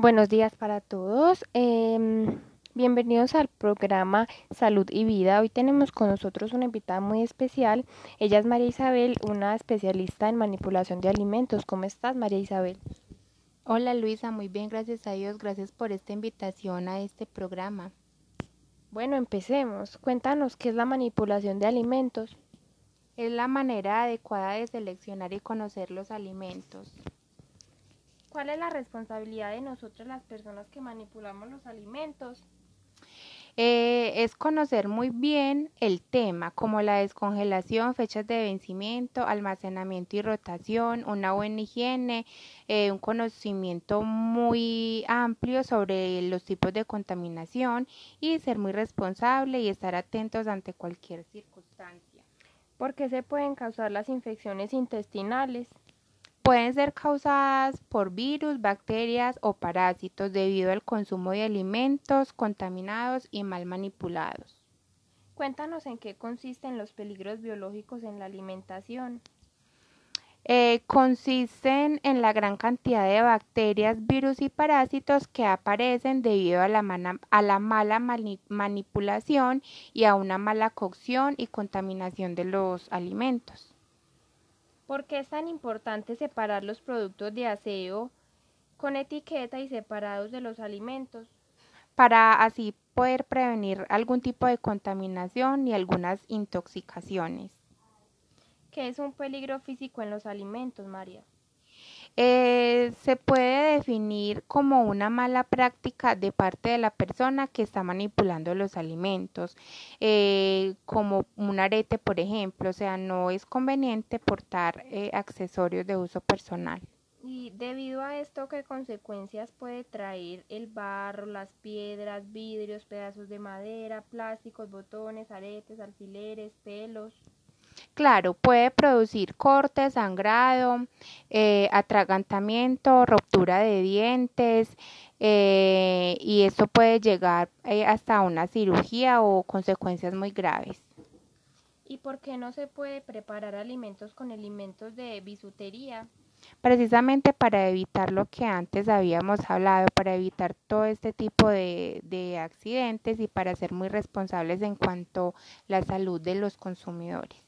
Buenos días para todos. Em, bienvenidos al programa Salud y Vida. Hoy tenemos con nosotros una invitada muy especial. Ella es María Isabel, una especialista en manipulación de alimentos. ¿Cómo estás, María Isabel? Hola Luisa, muy bien, gracias a Dios. Gracias por esta invitación a este programa. Bueno, empecemos. Cuéntanos qué es la manipulación de alimentos. Es la manera adecuada de seleccionar y conocer los alimentos. ¿Cuál es la responsabilidad de nosotros las personas que manipulamos los alimentos? Eh, es conocer muy bien el tema, como la descongelación, fechas de vencimiento, almacenamiento y rotación, una buena higiene, eh, un conocimiento muy amplio sobre los tipos de contaminación y ser muy responsable y estar atentos ante cualquier circunstancia. ¿Por qué se pueden causar las infecciones intestinales? Pueden ser causadas por virus, bacterias o parásitos debido al consumo de alimentos contaminados y mal manipulados. Cuéntanos en qué consisten los peligros biológicos en la alimentación. Eh, consisten en la gran cantidad de bacterias, virus y parásitos que aparecen debido a la, a la mala manipulación y a una mala cocción y contaminación de los alimentos. ¿Por qué es tan importante separar los productos de aseo con etiqueta y separados de los alimentos? Para así poder prevenir algún tipo de contaminación y algunas intoxicaciones. ¿Qué es un peligro físico en los alimentos, María? Eh, se puede definir como una mala práctica de parte de la persona que está manipulando los alimentos, eh, como un arete, por ejemplo, o sea, no es conveniente portar eh, accesorios de uso personal. Y debido a esto, ¿qué consecuencias puede traer el barro, las piedras, vidrios, pedazos de madera, plásticos, botones, aretes, alfileres, pelos? Claro, puede producir corte, sangrado, eh, atragantamiento, ruptura de dientes eh, y esto puede llegar eh, hasta una cirugía o consecuencias muy graves. ¿Y por qué no se puede preparar alimentos con alimentos de bisutería? Precisamente para evitar lo que antes habíamos hablado, para evitar todo este tipo de, de accidentes y para ser muy responsables en cuanto a la salud de los consumidores.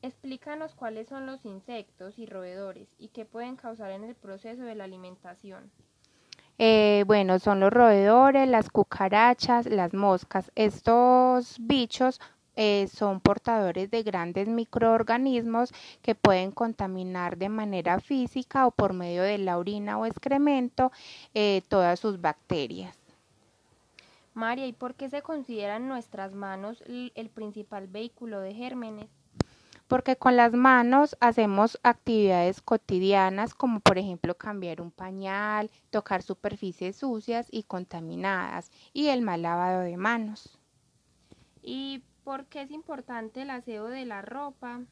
Explícanos cuáles son los insectos y roedores y qué pueden causar en el proceso de la alimentación. Eh, bueno, son los roedores, las cucarachas, las moscas. Estos bichos eh, son portadores de grandes microorganismos que pueden contaminar de manera física o por medio de la orina o excremento eh, todas sus bacterias. María, ¿y por qué se consideran nuestras manos el principal vehículo de gérmenes? Porque con las manos hacemos actividades cotidianas como por ejemplo cambiar un pañal, tocar superficies sucias y contaminadas y el mal lavado de manos. ¿Y por qué es importante el aseo de la ropa?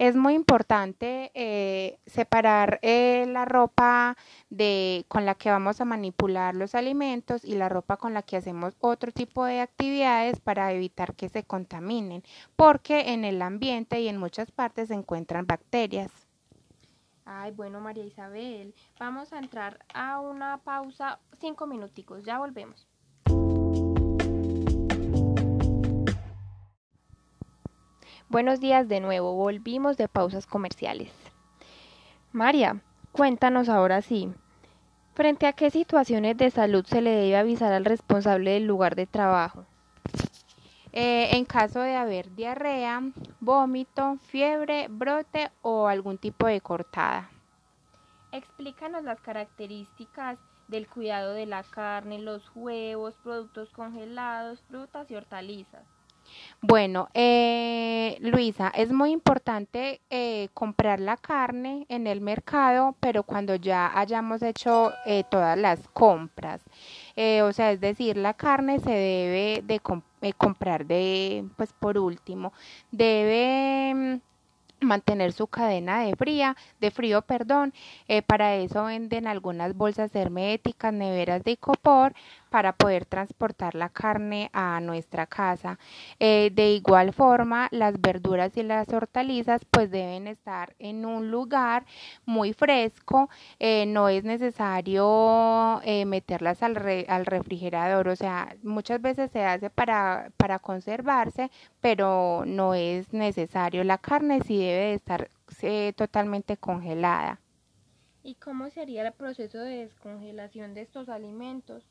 Es muy importante eh, separar eh, la ropa de, con la que vamos a manipular los alimentos y la ropa con la que hacemos otro tipo de actividades para evitar que se contaminen, porque en el ambiente y en muchas partes se encuentran bacterias. Ay, bueno, María Isabel, vamos a entrar a una pausa, cinco minuticos, ya volvemos. Buenos días de nuevo, volvimos de pausas comerciales. María, cuéntanos ahora sí, ¿frente a qué situaciones de salud se le debe avisar al responsable del lugar de trabajo? Eh, en caso de haber diarrea, vómito, fiebre, brote o algún tipo de cortada. Explícanos las características del cuidado de la carne, los huevos, productos congelados, frutas y hortalizas. Bueno, eh, Luisa, es muy importante eh, comprar la carne en el mercado, pero cuando ya hayamos hecho eh, todas las compras. Eh, o sea, es decir, la carne se debe de comprar de, pues por último, debe mm, mantener su cadena de fría, de frío, perdón. Eh, para eso venden algunas bolsas herméticas, neveras de copor, para poder transportar la carne a nuestra casa. Eh, de igual forma, las verduras y las hortalizas pues deben estar en un lugar muy fresco. Eh, no es necesario eh, meterlas al, al refrigerador. O sea, muchas veces se hace para, para conservarse, pero no es necesario. La carne sí debe de estar totalmente congelada. ¿Y cómo sería el proceso de descongelación de estos alimentos?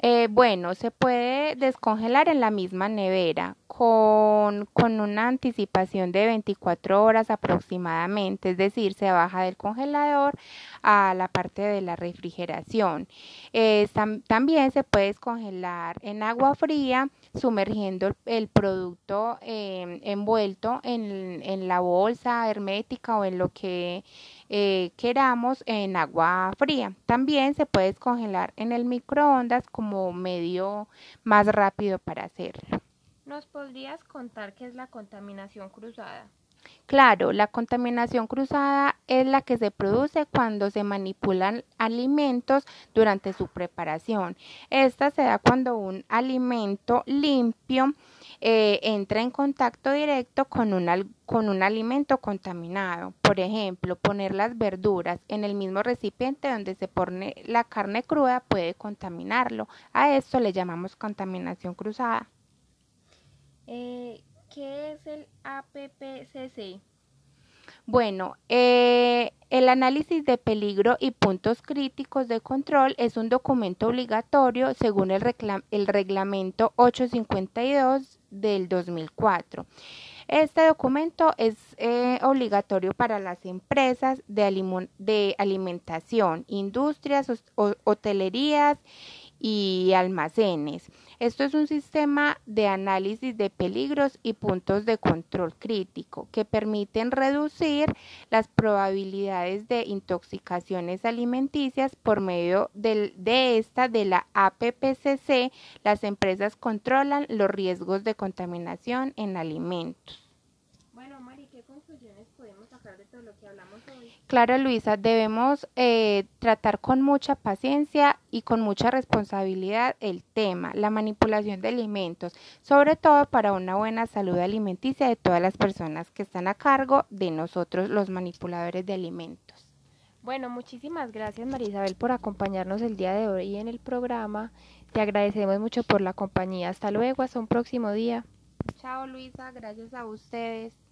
Eh, bueno, se puede descongelar en la misma nevera con, con, una anticipación de 24 horas aproximadamente, es decir, se baja del congelador a la parte de la refrigeración. Eh, también se puede descongelar en agua fría sumergiendo el producto eh, envuelto en, en la bolsa hermética o en lo que eh, queramos en agua fría. También se puede descongelar en el microondas como medio más rápido para hacerlo. ¿Nos podrías contar qué es la contaminación cruzada? Claro, la contaminación cruzada es la que se produce cuando se manipulan alimentos durante su preparación. Esta se da cuando un alimento limpio eh, entra en contacto directo con un, con un alimento contaminado. Por ejemplo, poner las verduras en el mismo recipiente donde se pone la carne cruda puede contaminarlo. A esto le llamamos contaminación cruzada. Eh, ¿Qué es el APPCC? Bueno, eh, el análisis de peligro y puntos críticos de control es un documento obligatorio según el, reglamento 852 del 2004. Este documento es eh, obligatorio para las empresas de, de alimentación, industrias, hotelerías y almacenes. Esto es un sistema de análisis de peligros y puntos de control crítico que permiten reducir las probabilidades de intoxicaciones alimenticias por medio de esta de la APPCC. Las empresas controlan los riesgos de contaminación en alimentos. Claro, Luisa, debemos eh, tratar con mucha paciencia y con mucha responsabilidad el tema, la manipulación de alimentos, sobre todo para una buena salud alimenticia de todas las personas que están a cargo de nosotros, los manipuladores de alimentos. Bueno, muchísimas gracias María Isabel por acompañarnos el día de hoy en el programa. Te agradecemos mucho por la compañía. Hasta luego, hasta un próximo día. Chao Luisa, gracias a ustedes.